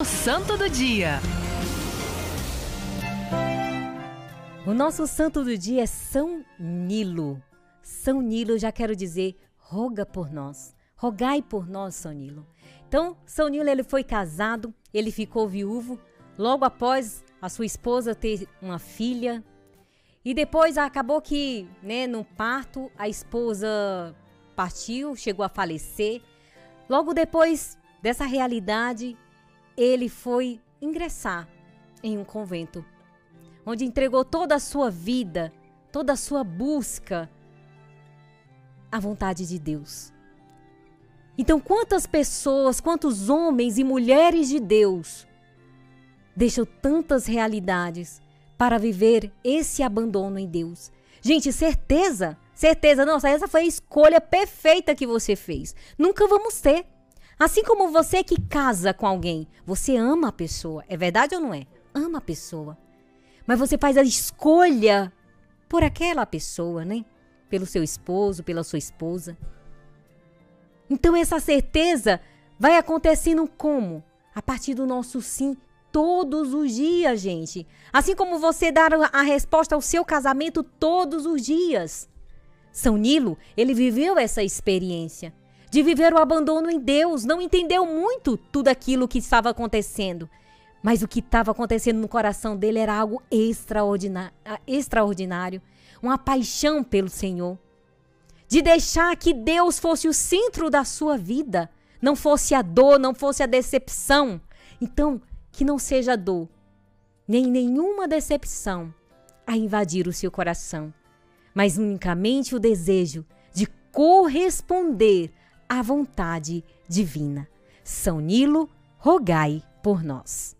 O Santo do Dia. O nosso santo do dia é São Nilo. São Nilo, já quero dizer, roga por nós. Rogai por nós, São Nilo. Então, São Nilo ele foi casado, ele ficou viúvo, logo após a sua esposa ter uma filha. E depois acabou que, né, no parto, a esposa partiu, chegou a falecer. Logo depois dessa realidade, ele foi ingressar em um convento onde entregou toda a sua vida, toda a sua busca à vontade de Deus. Então, quantas pessoas, quantos homens e mulheres de Deus deixam tantas realidades para viver esse abandono em Deus? Gente, certeza, certeza, nossa, essa foi a escolha perfeita que você fez. Nunca vamos ter. Assim como você que casa com alguém, você ama a pessoa, é verdade ou não é? Ama a pessoa mas você faz a escolha por aquela pessoa, né? Pelo seu esposo, pela sua esposa. Então essa certeza vai acontecendo como? A partir do nosso sim todos os dias, gente. Assim como você dar a resposta ao seu casamento todos os dias. São Nilo, ele viveu essa experiência de viver o abandono em Deus, não entendeu muito tudo aquilo que estava acontecendo. Mas o que estava acontecendo no coração dele era algo extraordinário, uma paixão pelo Senhor. De deixar que Deus fosse o centro da sua vida, não fosse a dor, não fosse a decepção. Então, que não seja dor, nem nenhuma decepção a invadir o seu coração, mas unicamente o desejo de corresponder à vontade divina. São Nilo, rogai por nós.